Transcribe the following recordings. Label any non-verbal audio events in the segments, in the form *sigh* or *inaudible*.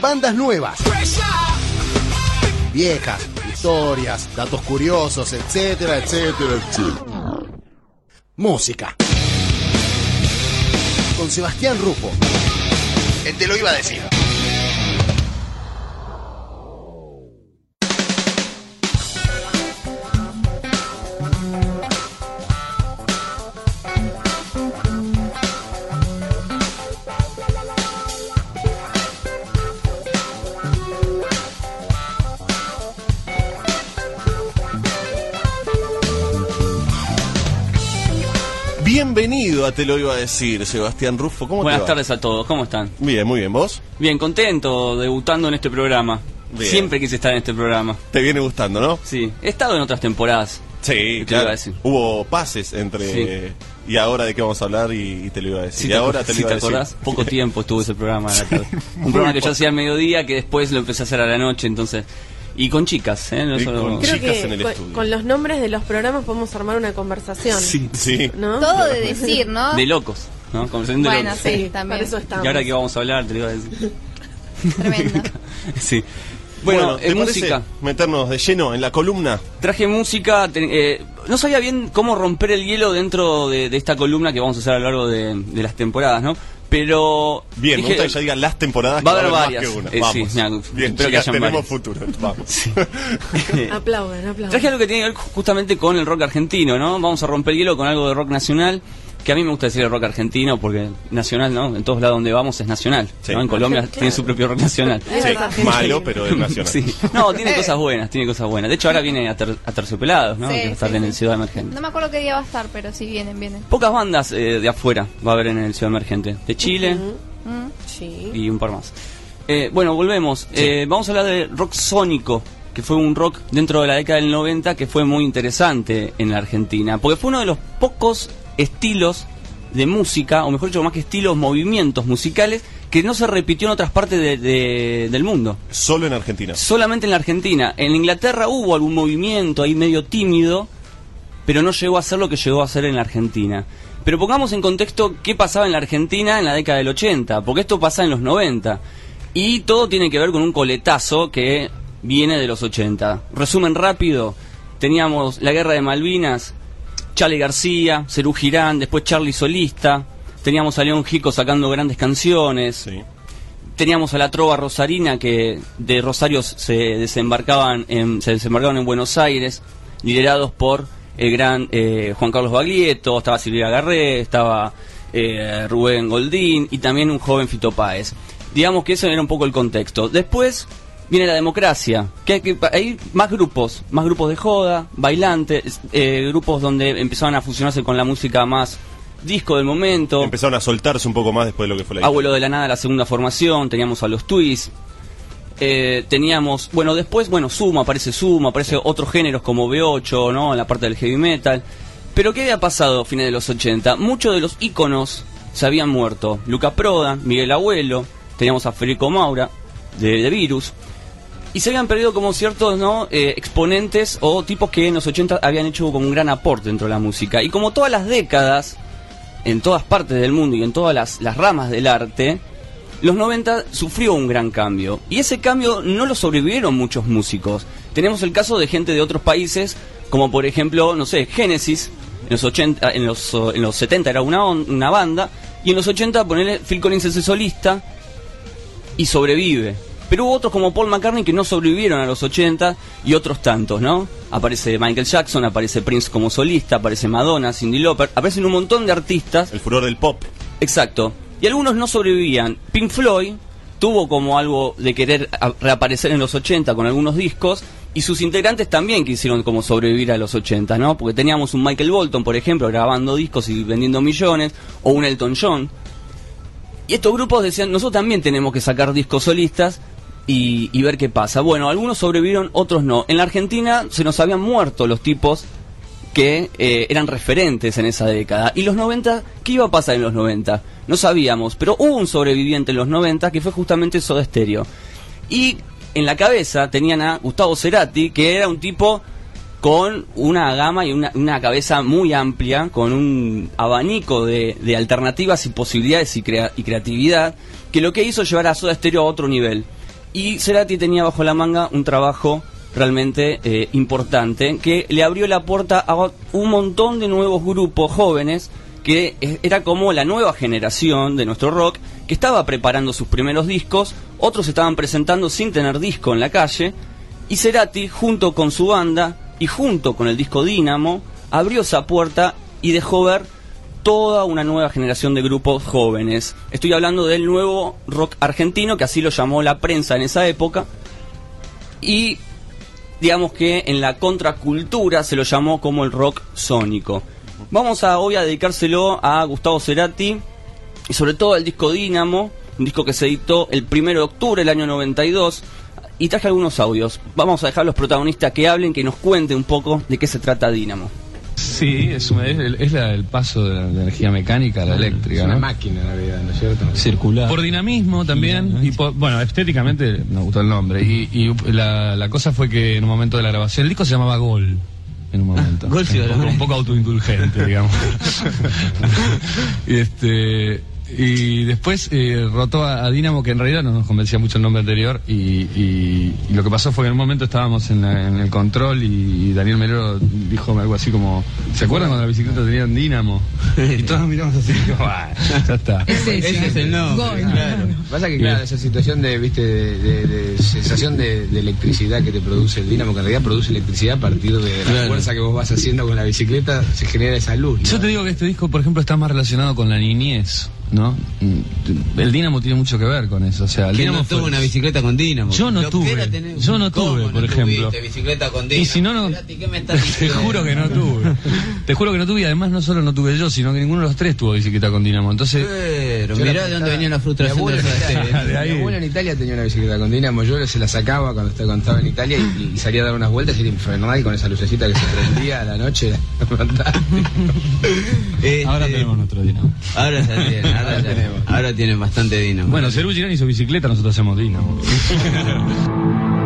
Bandas nuevas. Viejas, historias, datos curiosos, etcétera, etcétera, etcétera. Música. Con Sebastián Rufo. Te lo iba a decir. Bienvenido a Te lo iba a decir, Sebastián Rufo. ¿Cómo Buenas te va? tardes a todos, ¿cómo están? Bien, muy bien. ¿Vos? Bien, contento, debutando en este programa. Bien. Siempre quise estar en este programa. Te viene gustando, ¿no? Sí, he estado en otras temporadas. Sí, lo claro. Hubo pases entre. Sí. Y ahora de qué vamos a hablar y, y te lo iba a decir. Si y te, ahora te lo si iba te a decir. acordás, poco *laughs* tiempo estuvo ese programa. a la tarde. Un programa que yo hacía al mediodía, que después lo empecé a hacer a la noche, entonces... Y con chicas, ¿eh? No solo- con Creo chicas que en el con, estudio. con los nombres de los programas podemos armar una conversación. Sí, Sí. ¿No? Todo de decir, ¿no? de locos, ¿no? Conversación de Bueno, locos. sí, Sí, también. para eso estamos. Y ahora que vamos a hablar, te lo iba a decir. Tremendo. *laughs* Sí. Bueno, ¿te en parece música. Meternos de lleno en la columna. Traje música, te- eh, no sabía bien cómo romper el hielo dentro de, de esta columna que vamos a hacer a lo largo de, de las temporadas, ¿no? Pero... Bien, me dije- gusta que ya digan las temporadas. Va a que haber más varias. que una. Eh, Vamos. sí, Bien, espero que chicas, hayan tenemos varias. futuro. Vamos. *laughs* *laughs* Aplaudan, aplaudan. Traje algo que tiene que ver justamente con el rock argentino, ¿no? Vamos a romper el hielo con algo de rock nacional, que a mí me gusta decir el rock argentino porque nacional, ¿no? En todos lados donde vamos es nacional, Sí. ¿no? En Colombia Claro. tiene su propio rock nacional. Sí, malo, pero es nacional. Sí. No, tiene *laughs* cosas buenas, tiene cosas buenas. De hecho, ahora viene a, ter- a Terciopelados, ¿no? Sí, que va a estar sí, en sí. el Ciudad Emergente. No me acuerdo qué día va a estar, pero sí vienen, vienen. Pocas bandas eh, de afuera va a haber en el Ciudad Emergente. De Chile. Sí. y un par más. Eh, bueno, volvemos. Eh, vamos a hablar de rock sónico, que fue un rock dentro de la década del 90 que fue muy interesante en la Argentina. Porque fue uno de los pocos estilos de música, o mejor dicho, más que estilos, movimientos musicales, que no se repitió en otras partes de- de- del mundo. Solo en Argentina. Solamente en la Argentina. En Inglaterra hubo algún movimiento ahí medio tímido, pero no llegó a ser lo que llegó a ser en la Argentina. Pero pongamos en contexto qué pasaba en la Argentina en la década del 80, porque esto pasa en los 90. Y todo tiene que ver con un coletazo que viene de los 80. Resumen rápido, teníamos la guerra de Malvinas, Charlie García, Cerú Girán, después Charlie Solista, teníamos a León Gico sacando grandes canciones, Sí. teníamos a la trova rosarina que de Rosario se desembarcaban en, se desembarcaban en Buenos Aires, liderados por el gran eh, Juan Carlos Baglietto, estaba Silvia Garré, estaba eh, Rubén Goldín y también un joven Fito Páez. Digamos que eso era un poco el contexto. Después viene la democracia, que hay, que hay más grupos, más grupos de joda, bailantes, eh, grupos donde empezaban a fusionarse con la música más disco del momento. Empezaron a soltarse un poco más después de lo que fue la Abuelo de la Nada, la segunda formación, teníamos a los Twists, eh, teníamos, bueno, después, bueno, Sumo, aparece Sumo, aparece otros géneros como B8, ¿no? En la parte del heavy metal. Pero ¿qué había pasado a fines de los 80? Muchos de los íconos se habían muerto. Luca Prodan, Miguel Abuelo, teníamos a Federico Maura, de, de Virus. Y se habían perdido como ciertos ¿no? Eh, exponentes o tipos que en los 80 habían hecho como un gran aporte dentro de la música. Y como todas las décadas, en todas partes del mundo y en todas las, ramas del arte, los 90 sufrió un gran cambio. Y ese cambio no lo sobrevivieron muchos músicos. Tenemos el caso de gente de otros países, como por ejemplo, no sé, Genesis, en los, 80, en los, en los 70 era una, on- una banda, y en los 80 ponele Phil Collins es solista y sobrevive. Pero hubo otros como Paul McCartney que no sobrevivieron a los 80 y otros tantos, ¿no? Aparece Michael Jackson, aparece Prince como solista, aparece Madonna, Cindy Lauper, aparecen un montón de artistas El furor del pop. Exacto. Y algunos no sobrevivían. Pink Floyd tuvo como algo de querer reaparecer en los 80 con algunos discos y sus integrantes también quisieron como sobrevivir a los 80, ¿no? Porque teníamos un Michael Bolton, por ejemplo, grabando discos y vendiendo millones, o un Elton John. Y estos grupos decían, nosotros también tenemos que sacar discos solistas y, ver qué pasa. Bueno, algunos sobrevivieron, otros no. En la Argentina se nos habían muerto los tipos que eh, eran referentes en esa década. Y los 90, ¿qué iba a pasar en los 90? No sabíamos, pero hubo un sobreviviente en los 90 que fue justamente Soda Stereo. Y en la cabeza tenían a Gustavo Cerati, que era un tipo con una gama y una, cabeza muy amplia, con un abanico de, de alternativas y posibilidades y, crea- y creatividad, que lo que hizo llevar a Soda Stereo a otro nivel. Y Cerati tenía bajo la manga un trabajo realmente eh, importante que le abrió la puerta a un montón de nuevos grupos jóvenes que era como la nueva generación de nuestro rock que estaba preparando sus primeros discos, otros estaban presentando sin tener disco en la calle y Cerati junto con su banda y junto con el disco Dínamo abrió esa puerta y dejó ver toda una nueva generación de grupos jóvenes. Estoy hablando del nuevo rock argentino, que así lo llamó la prensa en esa época, y digamos que en la contracultura se lo llamó como el rock sónico. Vamos a hoy a dedicárselo a Gustavo Cerati y sobre todo al disco Dínamo, un disco que se editó el 1 de octubre del año 92 y traje algunos audios. Vamos a dejar a los protagonistas que hablen, que nos cuenten un poco de qué se trata Dínamo. Sí, es, una- es la- el paso de la, de la energía mecánica a la eléctrica, Es una ¿no? máquina en realidad, ¿no es cierto? circular. Por dinamismo también, y por- bueno, estéticamente me gustó el nombre. Y, y la, la cosa fue que en un momento de la grabación, el disco se llamaba Gol. En un momento. Gol, sí, un, poco, ¿verdad? un poco autoindulgente, digamos. *laughs* *laughs* y este. Y después eh, rotó a, a Dinamo, que en realidad no nos convencía mucho el nombre anterior. Y, y- y lo que pasó fue que en un momento estábamos en, la- en el control y, y Daniel Melero dijo algo así como: ¿Se acuerdan cuando la bicicleta tenía un Dinamo? Y todos miramos así, *laughs* como, "Ah, ya está. Ese es el nombre, claro. Pasa que, claro, esa situación de, viste, de, de- de sensación de, de electricidad que te produce el dinamo, que en realidad produce electricidad a partir de la Claro. fuerza que vos vas haciendo con la bicicleta, se genera esa luz. ¿no? Yo te digo que este disco, por ejemplo, está más relacionado con la niñez, ¿no? Mm, El Dinamo tiene mucho que ver con eso. O sea, el ¿Quién Dinamo no fue- una bicicleta con dínamo? Yo no tuve. tener- Yo no ¿Cómo tuve, por ejemplo. tuviste bicicleta con dínamo? Y si no, no. Cerati, ¿qué me estás *laughs* Te juro que no tuve. Te juro que no tuve y además no solo no tuve yo, sino que ninguno de los tres tuvo bicicleta con Dinamo. Entonces, Pero mirá de dónde venía la Mi frustración abuelo, de *laughs* de ahí. mi abuelo en Italia tenía una bicicleta con dinamo, yo se la sacaba cuando estaba, cuando estaba en Italia y, y salía a dar unas vueltas y era infernal con esa lucecita que se prendía a la noche, *laughs* era fantástico. Este, ahora tenemos nuestro Dinamo. Ahora tienen, ahora, ahora tienen bastante dínamo. Bueno, Cerú Girán hizo bicicleta, nosotros hacemos Dinamo. *laughs*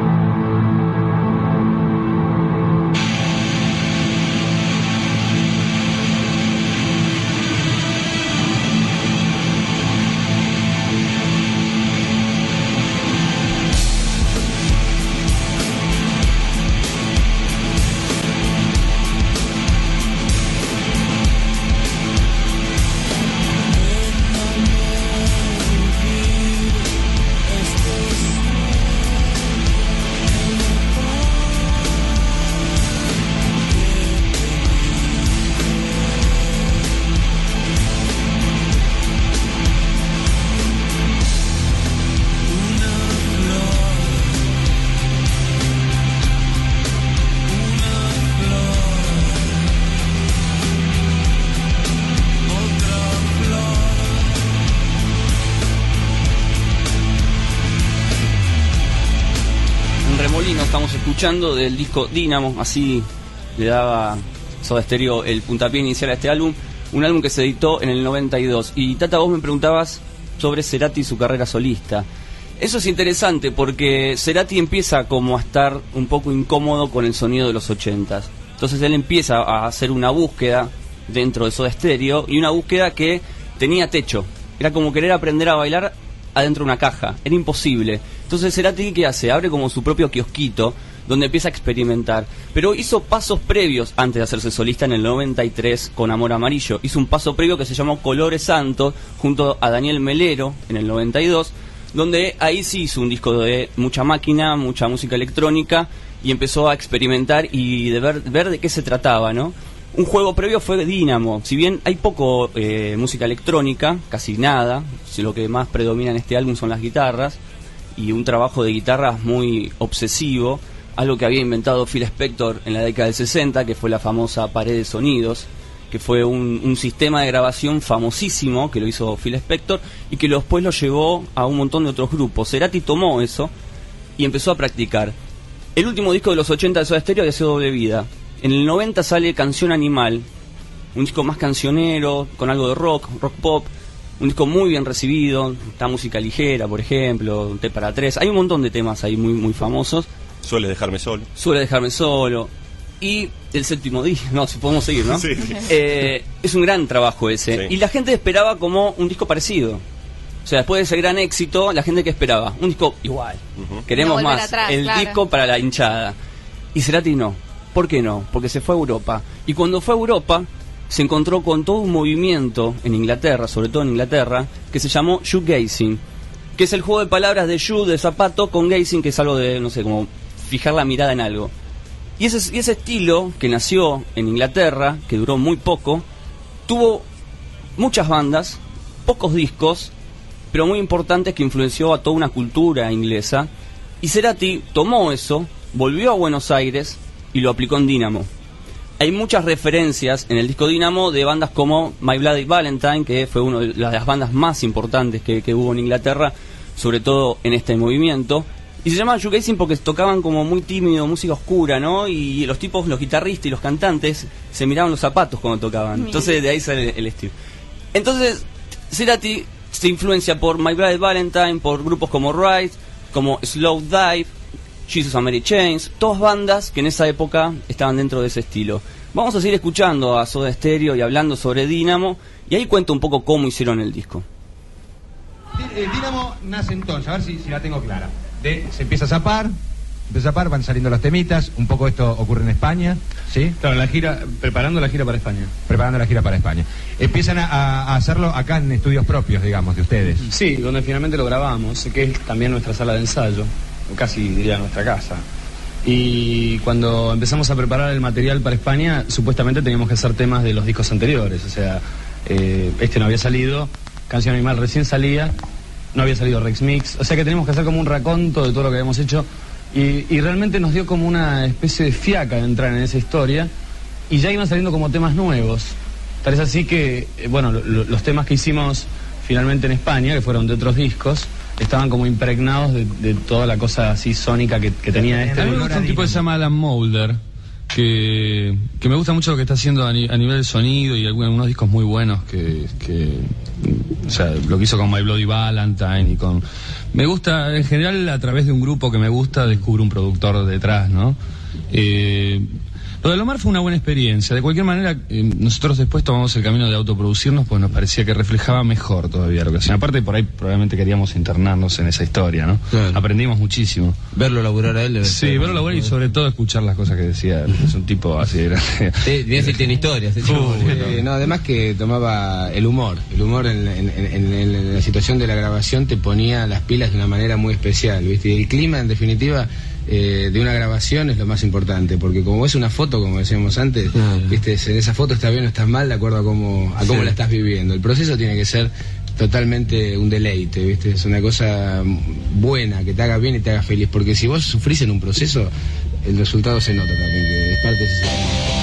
del disco Dínamo, así le daba Soda Stereo el puntapié inicial a este álbum, un álbum que se editó en el 92. Y Tata, vos me preguntabas sobre Cerati y su carrera solista. Eso es interesante porque Cerati empieza como a estar un poco incómodo con el sonido de los 80s. Entonces él empieza a hacer una búsqueda dentro de Soda Stereo y una búsqueda que tenía techo. Era como querer aprender a bailar adentro de una caja. Era imposible. Entonces Cerati, ¿qué hace? Abre como su propio kiosquito donde empieza a experimentar. Pero hizo pasos previos antes de hacerse solista en el 93 con Amor Amarillo. Hizo un paso previo que se llamó Colores Santos junto a Daniel Melero en el 92 donde ahí sí hizo un disco de mucha máquina, mucha música electrónica y empezó a experimentar y de ver, ver de qué se trataba, ¿no? Un juego previo fue Dynamo, si bien hay poco eh, música electrónica, casi nada, si lo que más predomina en este álbum son las guitarras y un trabajo de guitarras muy obsesivo, algo que había inventado Phil Spector en la década del 60, que fue la famosa pared de sonidos, que fue un, sistema de grabación famosísimo que lo hizo Phil Spector y que después lo llevó a un montón de otros grupos. Cerati tomó eso y empezó a practicar. El último disco de los 80 de Soda Stereo había sido Doble Vida. En el 90 sale Canción Animal, un disco más cancionero, con algo de rock, rock pop, un disco muy bien recibido, está música ligera, por ejemplo, té para tres, hay un montón de temas ahí muy muy famosos. Suele dejarme solo. Suele dejarme solo. Y el séptimo día, *laughs* no, si podemos seguir, ¿no? Sí. Eh, es un gran trabajo ese. Sí. Y la gente esperaba como un disco parecido. O sea, después de ese gran éxito, la gente que esperaba, un disco igual. Queremos No más. atrás, el claro. disco para la hinchada. Y Cerati no. ¿Por qué no? Porque se fue a Europa. Y cuando fue a Europa, se encontró con todo un movimiento en Inglaterra, sobre todo en Inglaterra, que se llamó shoegazing, que es el juego de palabras de shoe, de zapato, con gazing, que es algo de, no sé, como fijar la mirada en algo. Y ese, y ese estilo, que nació en Inglaterra, que duró muy poco, tuvo muchas bandas, pocos discos, pero muy importantes que influenció a toda una cultura inglesa. Y Cerati tomó eso, volvió a Buenos Aires y lo aplicó en Dynamo. Hay muchas referencias en el disco Dynamo de bandas como My Bloody Valentine, que fue una de las bandas más importantes que, que hubo en Inglaterra, sobre todo en este movimiento. Y se llamaban shoegazing porque tocaban como muy tímido, música oscura, ¿no? Y los tipos, los guitarristas y los cantantes, se miraban los zapatos cuando tocaban. Mira. Entonces de ahí sale el, el estilo. Entonces, Cerati se influencia por My Bloody Valentine, por grupos como Rise, como Slow Dive, Jesus and Mary Chains, todas bandas que en esa época estaban dentro de ese estilo. Vamos a seguir escuchando a Soda Stereo y hablando sobre Dynamo, y ahí cuento un poco cómo hicieron el disco. El Dínamo nace entonces, a ver si, si la tengo clara. De- se empieza a zapar, empieza a zapar, van saliendo los temitas, un poco esto ocurre en España, ¿sí? Claro, la gira, preparando la gira para España. Preparando la gira para España. Empiezan a, a hacerlo acá en estudios propios, digamos, de ustedes. Sí, donde finalmente lo grabamos, que es también nuestra sala de ensayo, o casi diría nuestra casa. Y cuando empezamos a preparar el material para España, supuestamente teníamos que hacer temas de los discos anteriores, o sea, eh, este no había salido, Canción Animal recién salía, no había salido Rex Mix, o sea que teníamos que hacer como un raconto de todo lo que habíamos hecho y, y realmente nos dio como una especie de fiaca de entrar en esa historia y ya iban saliendo como temas nuevos. Tal es así que, eh, bueno, lo- lo- los temas que hicimos finalmente en España, que fueron de otros discos, estaban como impregnados de, de toda la cosa así sónica que, que tenía este. A mí me gusta un tipo que se llama Alan Moulder, que, que me gusta mucho lo que está haciendo a, ni- a nivel de sonido y algunos, algunos discos muy buenos que, que, o sea, lo que hizo con My Bloody Valentine y con... Me gusta, en general, a través de un grupo que me gusta, descubro un productor detrás, ¿no? Eh, lo de Lomar fue una buena experiencia. De cualquier manera, eh, nosotros después tomamos el camino de autoproducirnos, pues nos parecía que reflejaba mejor todavía lo que hacían. Aparte, por ahí probablemente queríamos internarnos en esa historia, ¿no? Claro. Aprendimos muchísimo. Verlo laburar a él. debe Sí, ser- verlo laburar y sobre todo escuchar las cosas que decía. Es un tipo así de grande. Sí, bien si tiene historias. Eh, no, además que tomaba el humor. El humor en, en- en- en- en la situación de la grabación te ponía las pilas de una manera muy especial, ¿viste? Y el clima, en definitiva, eh, de una grabación es lo más importante, porque como es una foto, como decíamos antes, Claro. ¿viste? En esa foto está bien o estás mal de acuerdo a cómo, a cómo Sí. la estás viviendo. El proceso tiene que ser totalmente un deleite, ¿viste? Es una cosa buena, que te haga bien y te haga feliz, porque si vos sufrís en un proceso, el resultado se nota también, que es parte de ese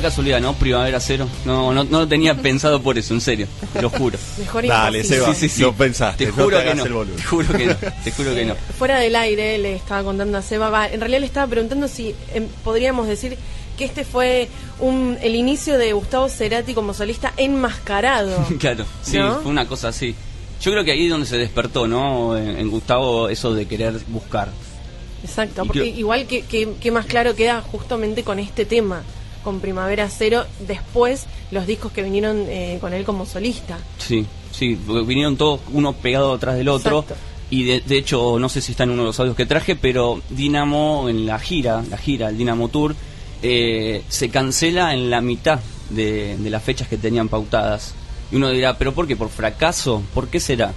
pura casualidad, ¿no? Primavera cero. No, no, no lo tenía *laughs* pensado por eso, en serio. Te lo juro. Mejor Dale. Seba, Sí, sí, sí. lo pensaste. Te no juro te que no. Te juro que no. *laughs* Te juro que no. Fuera del aire le estaba contando a Seba, va, en realidad le estaba preguntando si em, podríamos decir que este fue un, el inicio de Gustavo Cerati como solista enmascarado. *laughs* Claro, sí, ¿No? fue una cosa así. Yo creo que ahí es donde se despertó, ¿no? En, en Gustavo eso de querer buscar. Exacto, porque creo- igual que, que, que más claro queda justamente con este tema, con Primavera Cero, después los discos que vinieron eh, con él como solista. Sí, sí, vinieron todos uno pegado atrás del otro. Exacto. Y de, de hecho, no sé si está en uno de los audios que traje, pero Dinamo en la gira, la gira, el Dinamo Tour, eh, se cancela en la mitad de, de las fechas que tenían pautadas. Y uno dirá, ¿pero por qué? ¿Por fracaso? ¿Por qué será?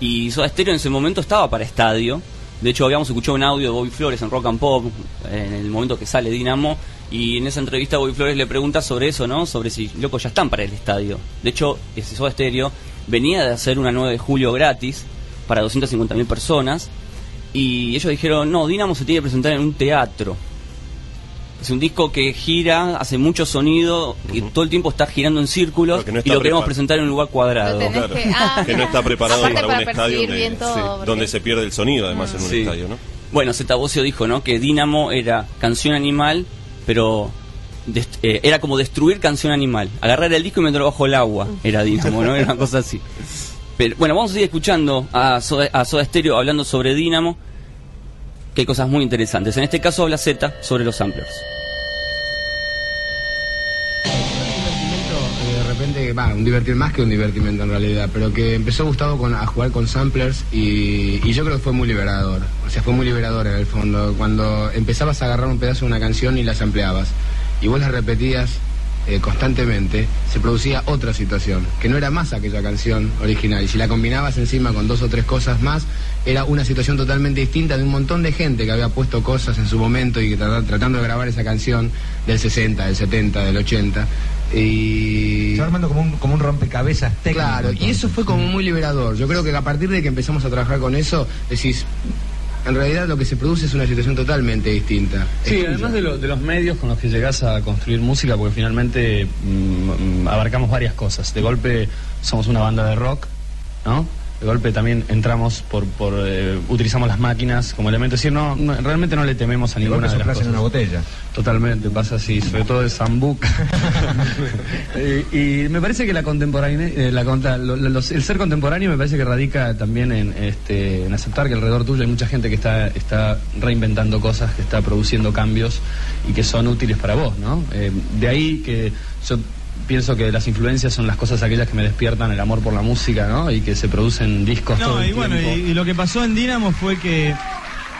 Y Soda Stereo en ese momento estaba para estadio. De hecho, habíamos escuchado un audio de Bobby Flores en Rock and Pop, en el momento que sale Dinamo, y en esa entrevista Bobby Flores le pregunta sobre eso, ¿no? Sobre si, loco, ya están para el estadio. De hecho, ese Soda Stereo venía de hacer una 9 de julio gratis para 250.000 personas, y ellos dijeron, no, Dinamo se tiene que presentar en un teatro. Es un disco que gira, hace mucho sonido, y todo el tiempo está girando en círculos, no y lo queremos presentar en un lugar cuadrado. Claro. que- ah, que no está preparado para, un estadio donde, bien todo, sí, porque- donde se pierde el sonido, además, en un Sí. estadio, ¿no? Bueno, Zeta Bosio dijo, ¿no? Que Dínamo era canción animal, pero eh, era como destruir canción animal. Agarrar el disco y meterlo bajo el agua. Era Dínamo, ¿no? Era una cosa así. Pero bueno, vamos a seguir escuchando a Soda, a Soda Stereo hablando sobre Dínamo, que hay cosas muy interesantes. En este caso habla Z sobre los samplers. Un divertir más que un divertimento en realidad, pero que empezó Gustavo con, a jugar con samplers y, yo creo que fue muy liberador. O sea, fue muy liberador en el fondo. Cuando empezabas a agarrar un pedazo de una canción y las ampliabas y vos las repetías eh, constantemente, se producía otra situación, que no era más aquella canción original. Y si la combinabas encima con dos o tres cosas más, era una situación totalmente distinta de un montón de gente que había puesto cosas en su momento y que trata- tratando de grabar esa canción del 60, del 70, del 80. Y... Se va armando como un, como un rompecabezas técnico. Claro, y eso fue como muy liberador. Yo creo que a partir de que empezamos a trabajar con eso, decís, en realidad lo que se produce es una situación totalmente distinta. Sí, además de, lo- de los medios con los que llegás a construir música, porque finalmente mm, mm, abarcamos varias cosas. De golpe somos una banda de rock, ¿no? De golpe también entramos por, por eh, utilizamos las máquinas como elemento. Es decir, no, no, realmente no le tememos a De golpe ninguna de las cosas. en una botella. Totalmente, pasa así, sobre todo de Zambuca. *laughs* Eh, y me parece que la la, lo- lo- los- el ser contemporáneo me parece que radica también en, este, en aceptar que alrededor tuyo hay mucha gente que está, está reinventando cosas, que está produciendo cambios y que son útiles para vos, ¿no? Eh, de ahí que yo pienso que las influencias son las cosas aquellas que me despiertan el amor por la música, ¿no? Y que se producen discos todo No, el y bueno, y, y lo que pasó en Dinamo fue que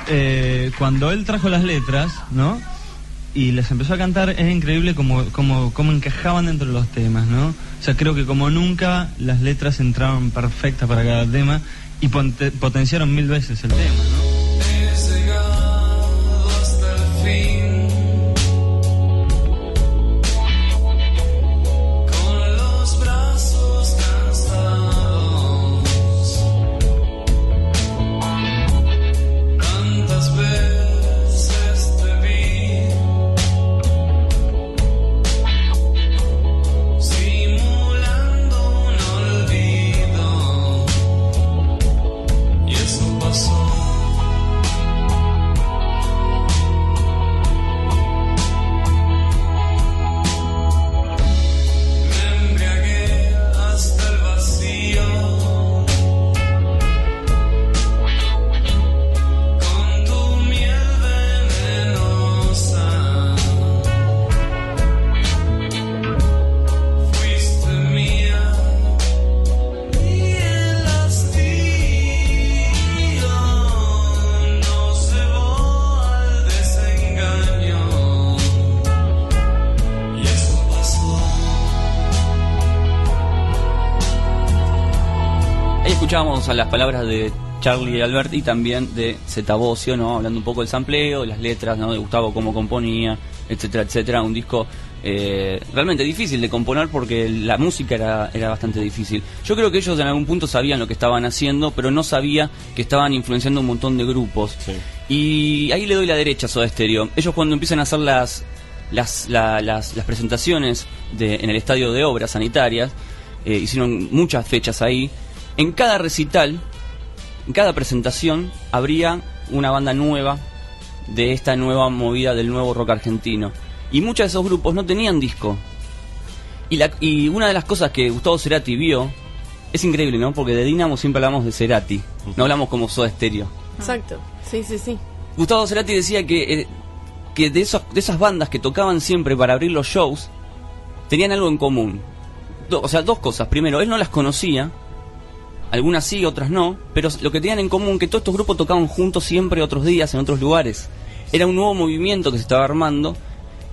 eh, cuando él trajo las letras, ¿no? Y les empezó a cantar, es increíble como, como, como encajaban dentro de los temas, ¿no? O sea, creo que como nunca las letras entraban perfectas para cada tema y potenciaron mil veces el tema, ¿no? Las palabras de Charlie y Albert y también de Zeta Bosio, ¿no? Hablando un poco del sampleo, las letras, ¿no? De Gustavo, cómo componía, etcétera, etcétera. Un disco eh, realmente difícil de componer porque la música era, era bastante difícil. Yo creo que ellos en algún punto sabían lo que estaban haciendo, pero no sabía que estaban influenciando un montón de grupos. Y ahí le doy la derecha a Soda Stereo. Ellos cuando empiezan a hacer las las, la- las, las presentaciones de, en el estadio de obras sanitarias, eh, hicieron muchas fechas ahí. En cada recital, en cada presentación, habría una banda nueva de esta nueva movida del nuevo rock argentino. Y muchos de esos grupos no tenían disco. Y, la- y una de las cosas que Gustavo Cerati vio es increíble, ¿no? Porque de Dinamo siempre hablamos de Cerati, no hablamos como Soda Stereo. Exacto. Sí, sí, sí. Gustavo Cerati decía que, eh, que de, esos, de esas bandas que tocaban siempre para abrir los shows, tenían algo en común. Do- o sea, dos cosas. Primero, él no las conocía, algunas sí, otras no, pero lo que tenían en común que todos estos grupos tocaban juntos siempre otros días en otros lugares. Era un nuevo movimiento que se estaba armando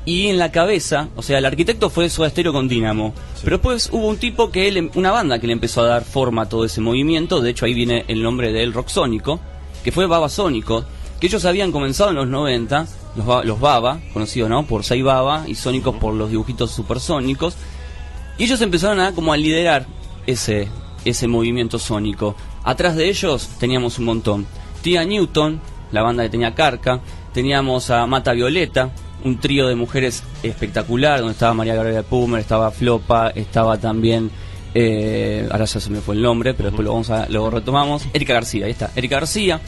y en la cabeza, o sea, el arquitecto fue Soda Stereo con Dynamo, pero después hubo un tipo que él, una banda que le empezó a dar forma a todo ese movimiento, de hecho ahí viene el nombre de él, Rocksónico, que fue Baba Sónico, que ellos habían comenzado en los 90, los, los Baba, conocidos ¿no? por Sai Baba y Sónicos por los dibujitos supersónicos, y ellos empezaron a como a liderar ese, ese movimiento sónico. Atrás de ellos teníamos un montón. Tia Newton, la banda que tenía Carca, teníamos a Mata Violeta, un trío de mujeres espectacular, donde estaba María Gabriela Pumer, estaba Flopa, estaba también, eh, ahora ya se me fue el nombre, pero después lo, vamos a, lo retomamos, Erika García, ahí está, Erika García.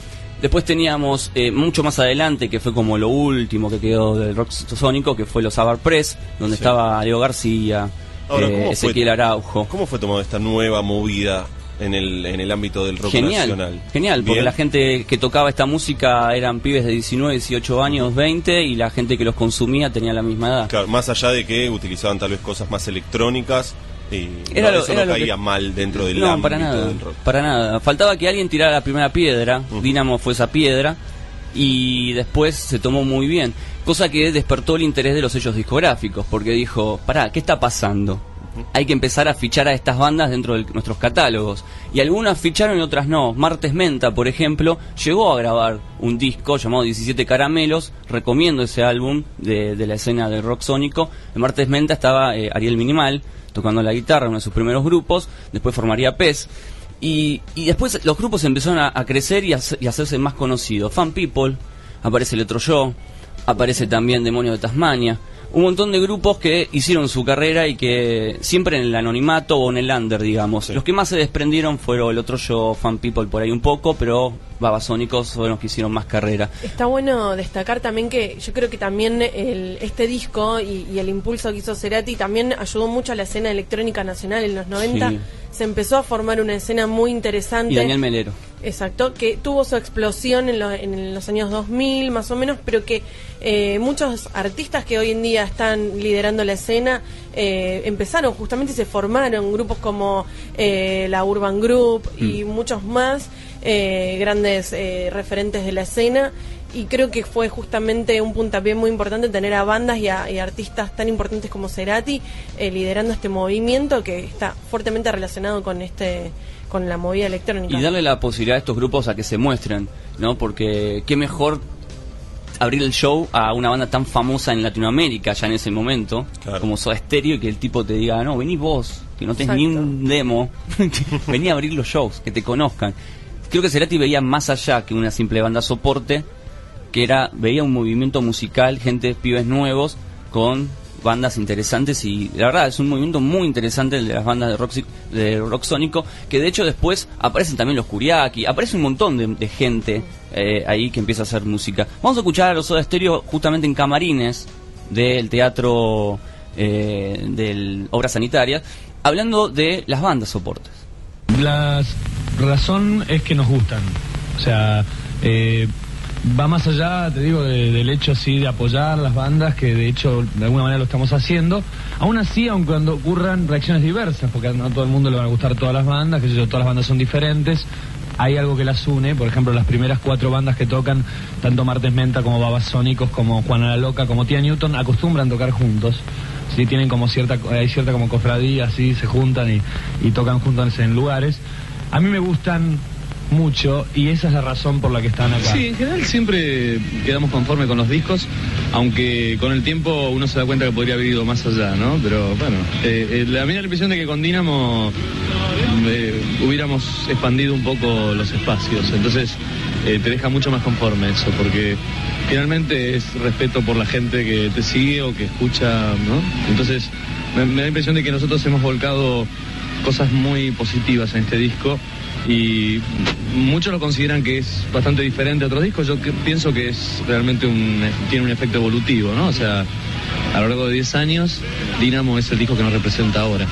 Después teníamos eh, mucho más adelante, que fue como lo último que quedó del rock sónico, que fue los Avar Press, donde Sí. estaba Leo García, Ahora, eh, ¿cómo fue- Ezequiel Araujo. ¿Cómo fue tomada esta nueva movida en el, en el ámbito del rock Genial, nacional? genial, porque Bien. la gente que tocaba esta música eran pibes de 19, 18 años, 20, y la gente que los consumía tenía la misma edad. Claro, más allá de que utilizaban tal vez cosas más electrónicas y Era no, lo- eso era no caía que- mal dentro del no, ámbito para nada, del rock. para nada. Faltaba que alguien tirara la primera piedra, Dinamo fue esa piedra, y después se tomó muy bien. Cosa que despertó el interés de los sellos discográficos, porque dijo, pará, ¿qué está pasando? Hay que empezar a fichar a estas bandas dentro de nuestros catálogos. Y algunas ficharon y otras no. Martes Menta, por ejemplo, llegó a grabar un disco llamado 17 Caramelos. Recomiendo ese álbum de, de la escena del rock sónico. En Martes Menta estaba eh, Ariel Minimal tocando la guitarra, uno de sus primeros grupos. Después formaría PES. Y, y después los grupos empezaron a, crecer y a, hacerse más conocidos. Fan People, aparece Electro Yo, aparece también Demonio de Tasmania. Un montón de grupos que hicieron su carrera y que siempre en el anonimato o en el under, digamos. Los que más se desprendieron fueron el otro yo, Fan People por ahí un poco, pero Babasónicos fueron los que hicieron más carrera. Está bueno destacar también que yo creo que también el, este disco y, y el impulso que hizo Cerati también ayudó mucho a la escena electrónica nacional en los 90. Sí. Se empezó a formar una escena muy interesante. Y Daniel Melero. Exacto, que tuvo su explosión en, lo- en los años 2000 más o menos, pero que eh, muchos artistas que hoy en día están liderando la escena eh, empezaron justamente y se formaron grupos como eh, la Urban Group y muchos más grandes eh, referentes de la escena. Y creo que fue justamente un puntapié muy importante tener a bandas y a, y artistas tan importantes como Cerati liderando este movimiento que está fuertemente relacionado con este con la movida electrónica. Y darle la posibilidad a estos grupos a que se muestren, ¿no? Porque qué mejor abrir el show a una banda tan famosa en Latinoamérica ya en ese momento, como Soda Stereo, y que el tipo te diga, no, vení vos, que no tenés ni un demo, *laughs* vení a abrir los shows, que te conozcan. Creo que Cerati veía más allá que una simple banda soporte, que era, veía un movimiento musical, gente, pibes nuevos, con bandas interesantes y la verdad es un movimiento muy interesante el de las bandas de rock, de rock sónico que de hecho después aparecen también los Kuriaki aparece un montón de, de gente eh, ahí que empieza a hacer música vamos a escuchar a los Soda Stereo justamente en camarines del teatro eh, de obras sanitarias hablando de las bandas soportes La razón es que nos gustan. O sea, eh, va más allá, te digo, de- del hecho así de apoyar las bandas, que de hecho de alguna manera lo estamos haciendo. Aún así, aun cuando ocurran reacciones diversas, porque no a todo el mundo le van a gustar todas las bandas, que yo, todas las bandas son diferentes. Hay algo que las une, por ejemplo, las primeras cuatro bandas que tocan, tanto Martes Menta como Babasónicos, como Juana la Loca, como Tía Newton, acostumbran tocar juntos. Sí, tienen como cierta, hay cierta como cofradía, así, se juntan y, tocan juntos en lugares. A mí me gustan mucho y esa es la razón por la que están acá. Sí, en general siempre quedamos conforme con los discos, aunque con el tiempo uno se da cuenta que podría haber ido más allá, ¿no? Pero bueno, eh, eh, la mí da la impresión de que con Dynamo hubiéramos expandido un poco los espacios. Entonces, eh, te deja mucho más conforme eso, porque finalmente es respeto por la gente que te sigue o que escucha, ¿no? Entonces, me, da la impresión de que nosotros hemos volcado cosas muy positivas en este disco y muchos lo consideran que es bastante diferente a otros discos. Yo pienso que es realmente un, tiene un efecto evolutivo, ¿no? O sea, a lo largo de 10 años, Dynamo es el disco que nos representa ahora.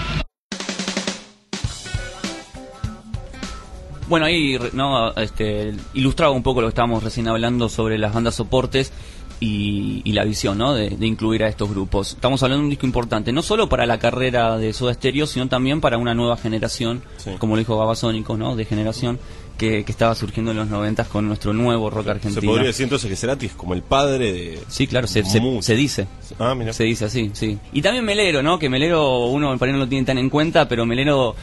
Bueno, ahí no este, ilustraba un poco lo que estábamos recién hablando sobre las bandas soportes y, y la visión ¿no? de, de incluir a estos grupos. Estamos hablando de un disco importante, no solo para la carrera de Soda Stereo, sino también para una nueva generación, como lo dijo Babasónico, ¿no? de generación que, que estaba surgiendo en los noventas con nuestro nuevo rock Se argentino. podría decir entonces que Cerati es como el padre de. Sí, claro, se, se, se dice. Ah, mira. Se dice así, sí. Y también Melero, ¿no? Que Melero uno por ahí no lo tiene tan en cuenta, pero Melero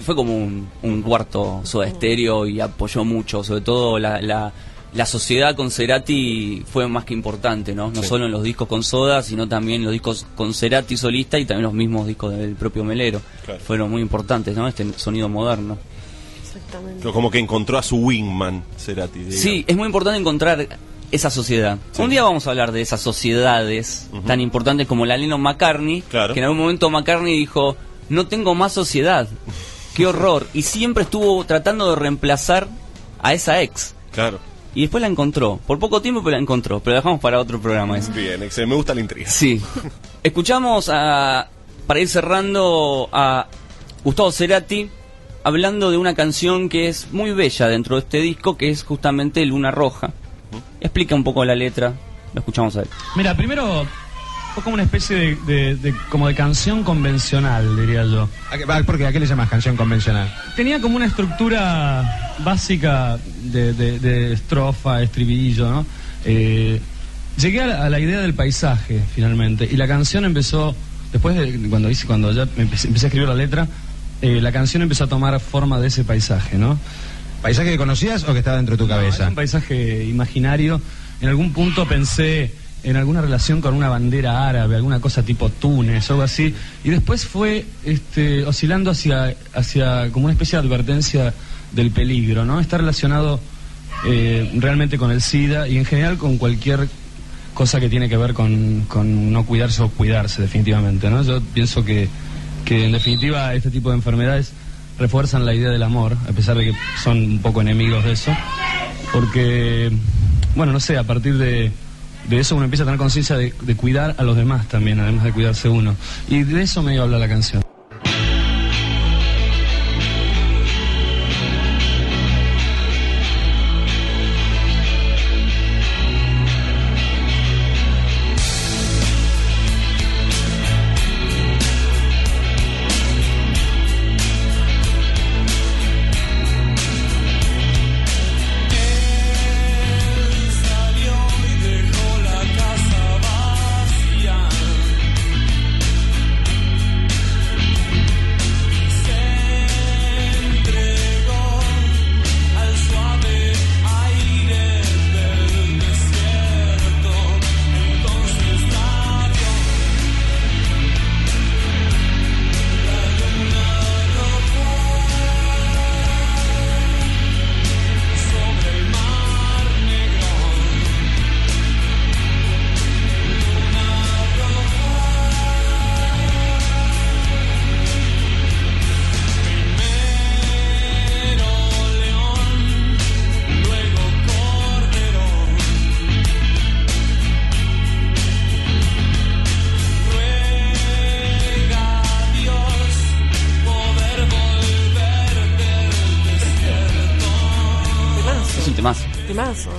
fue como un, un cuarto soda estéreo y apoyó mucho, sobre todo la, la, la sociedad con Cerati fue más que importante, ¿no? No Sí. solo en los discos con Soda, sino también los discos con Cerati solista y también los mismos discos del propio Melero. Claro. Fueron muy importantes, ¿no? Este sonido moderno. Exactamente. Como que encontró a su wingman, Cerati. digamos. Sí, es muy importante encontrar esa sociedad. Un día vamos a hablar de esas sociedades tan importantes como la Lennon McCartney, que en algún momento McCartney dijo, no tengo más sociedad. Qué *laughs* horror. Y siempre estuvo tratando de reemplazar a esa ex. Claro. Y después la encontró. Por poco tiempo, pero la encontró. Pero la dejamos para otro programa eso. Bien, excelente. me gusta la intriga. Sí. *laughs* Escuchamos a, para ir cerrando a Gustavo Cerati hablando de una canción que es muy bella dentro de este disco, que es justamente Luna Roja. Explica un poco la letra. Lo escuchamos a él. Mira, primero fue como una especie de, de- de- como de canción convencional, diría yo. ¿A qué, va, porque, ¿A qué le llamas canción convencional? Tenía como una estructura básica de, estrofa, estribillo, ¿no? Eh, llegué a la, a la idea del paisaje, finalmente, y la canción empezó, después de cuando hice, cuando ya empecé, empecé a escribir la letra, eh, la canción empezó a tomar forma de ese paisaje, ¿no? ¿Paisaje que conocías o que estaba dentro de tu No, cabeza? es un paisaje imaginario. En algún punto pensé en alguna relación con una bandera árabe, alguna cosa tipo Túnez, algo así. Y después fue este, oscilando hacia, hacia como una especie de advertencia del peligro, ¿no? Está relacionado eh, realmente con el SIDA y en general con cualquier cosa que tiene que ver con, con no cuidarse o cuidarse, definitivamente, ¿no? Yo pienso que, que en definitiva este tipo de enfermedades refuerzan la idea del amor, a pesar de que son un poco enemigos de eso, porque, bueno, no sé, a partir de, de eso uno empieza a tener conciencia de, cuidar a los demás también, además de cuidarse uno. Y de eso me habla la canción.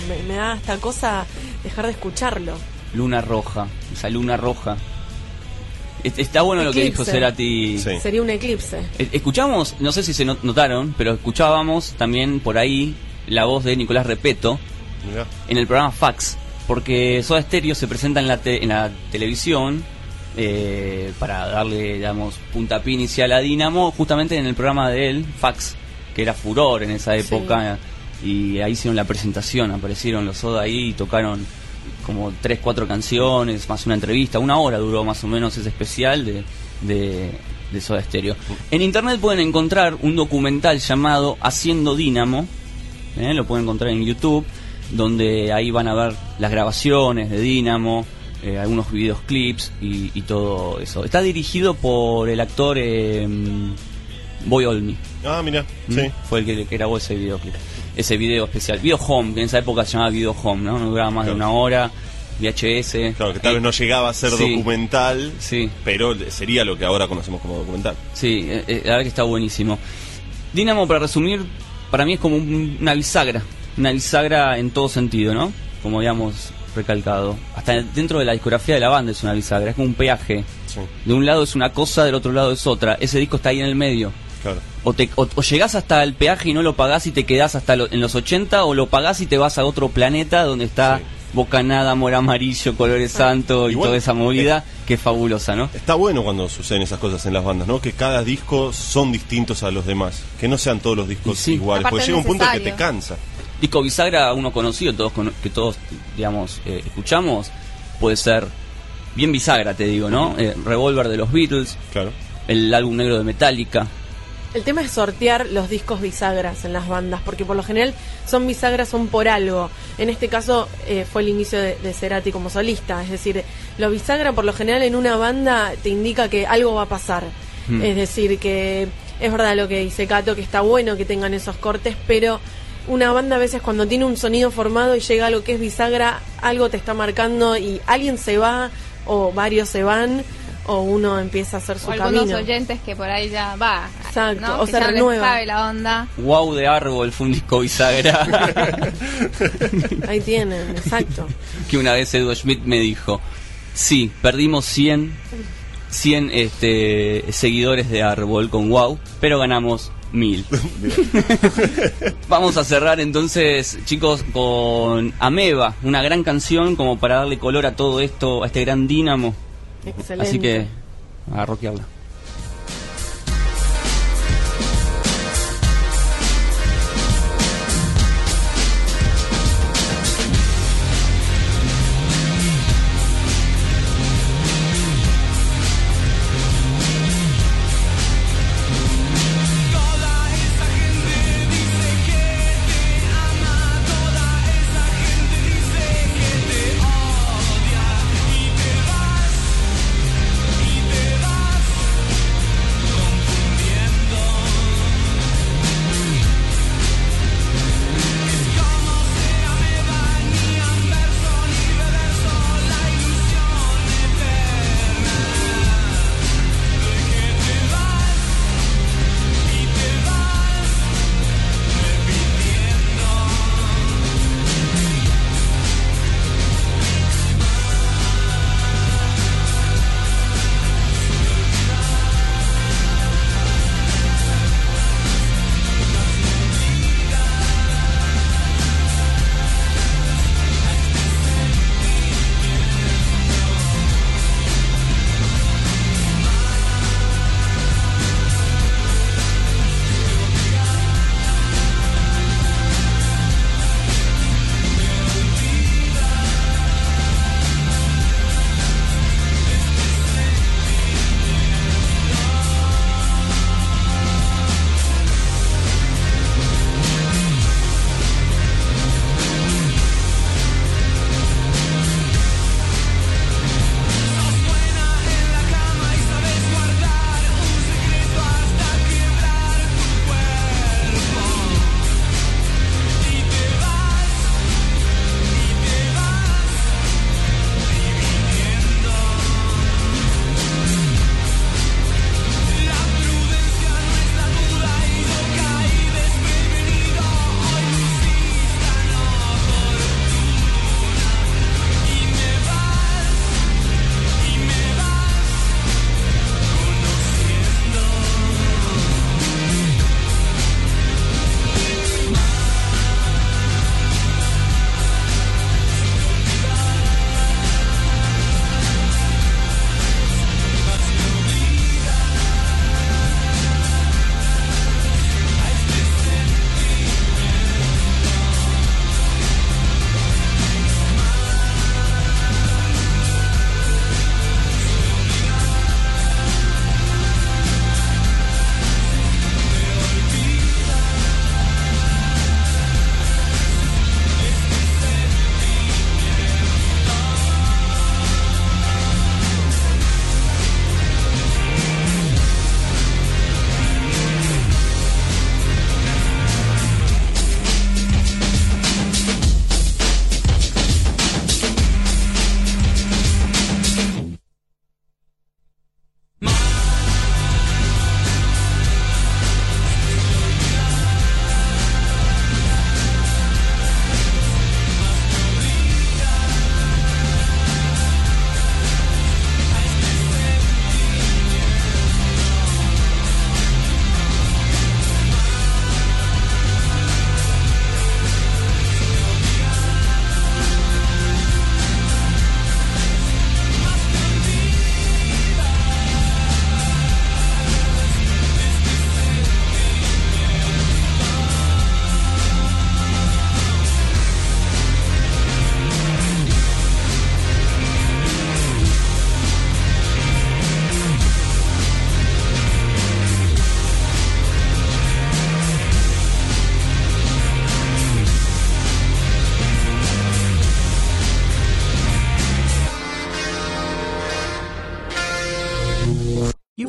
Me, me da esta cosa dejar de escucharlo. Luna Roja. Esa luna roja. Es- Está bueno lo que dijo. Cerati. Sería un eclipse. Eh, Escuchamos, no sé si se not- notaron, pero escuchábamos también por ahí la voz de Nicolás Repeto en el programa Fax, porque Soda Stereo se presenta en la, te- en la televisión eh, para darle, digamos, puntapié inicial a Dinamo, justamente en el programa de él, Fax, que era furor en esa época, y ahí hicieron la presentación, aparecieron los Soda ahí y tocaron como tres, cuatro canciones, más una entrevista, una hora duró más o menos ese especial de, de, de Soda Stereo. En internet pueden encontrar un documental llamado Haciendo Dínamo, ¿eh? lo pueden encontrar en YouTube, donde ahí van a ver las grabaciones de Dynamo, eh, algunos videoclips y, y todo eso. Está dirigido por el actor eh, Boy Olmi. Ah, mira, ¿Mm? sí. Fue el que, que grabó ese videoclip. Ese video especial. Video Home, que en esa época se llamaba Video Home, ¿no? No duraba más de una hora. VHS. Claro, que tal vez no llegaba a ser Sí. documental, Sí. pero sería lo que ahora conocemos como documental. Sí, eh, eh, la verdad que está buenísimo. Dynamo, para resumir, para mí es como un- una bisagra. Una bisagra en todo sentido, ¿no? Como habíamos recalcado. Hasta dentro de la discografía de la banda es una bisagra. Es como un peaje. De un lado es una cosa, del otro lado es otra. Ese disco está ahí en el medio. Claro. O, te, o, o llegás hasta el peaje y no lo pagás y te quedás hasta lo- en los 80, o lo pagás y te vas a otro planeta donde está Bocanada, Amor Amarillo, Colores Santo y toda esa movida que es fabulosa, ¿no? Está bueno cuando suceden esas cosas en las bandas, ¿no? Que cada disco son distintos a los demás. Que no sean todos los discos iguales. Aparte Porque es llega un punto que te cansa. Disco bisagra, uno conocido, todos que todos, digamos, eh, escuchamos, puede ser bien bisagra, te digo, ¿no? Eh, Revolver de los Beatles, claro. el álbum negro de Metallica, El tema es sortear los discos bisagras en las bandas, porque por lo general son bisagras, son por algo. En este caso eh, fue el inicio de, de Cerati como solista, es decir, lo bisagra por lo general en una banda te indica que algo va a pasar. Hmm. Es decir, que es verdad lo que dice Cato, que está bueno que tengan esos cortes, pero una banda a veces cuando tiene un sonido formado y llega algo que es bisagra, algo te está marcando y alguien se va o varios se van o uno empieza a hacer su O algunos camino. oyentes que por ahí ya va. Exacto, ¿no? o que se ya les renueva. sabe la onda. Wow de Árbol fue un disco bisagra *laughs* Ahí tienen, exacto. que una vez Edu Schmidt me dijo, sí, perdimos 100, 100 este, seguidores de Árbol con Wow, pero ganamos mil. *laughs* Vamos a cerrar entonces, chicos, con Ameba, una gran canción como para darle color a todo esto, a este gran dínamo. Así que, a rockearla.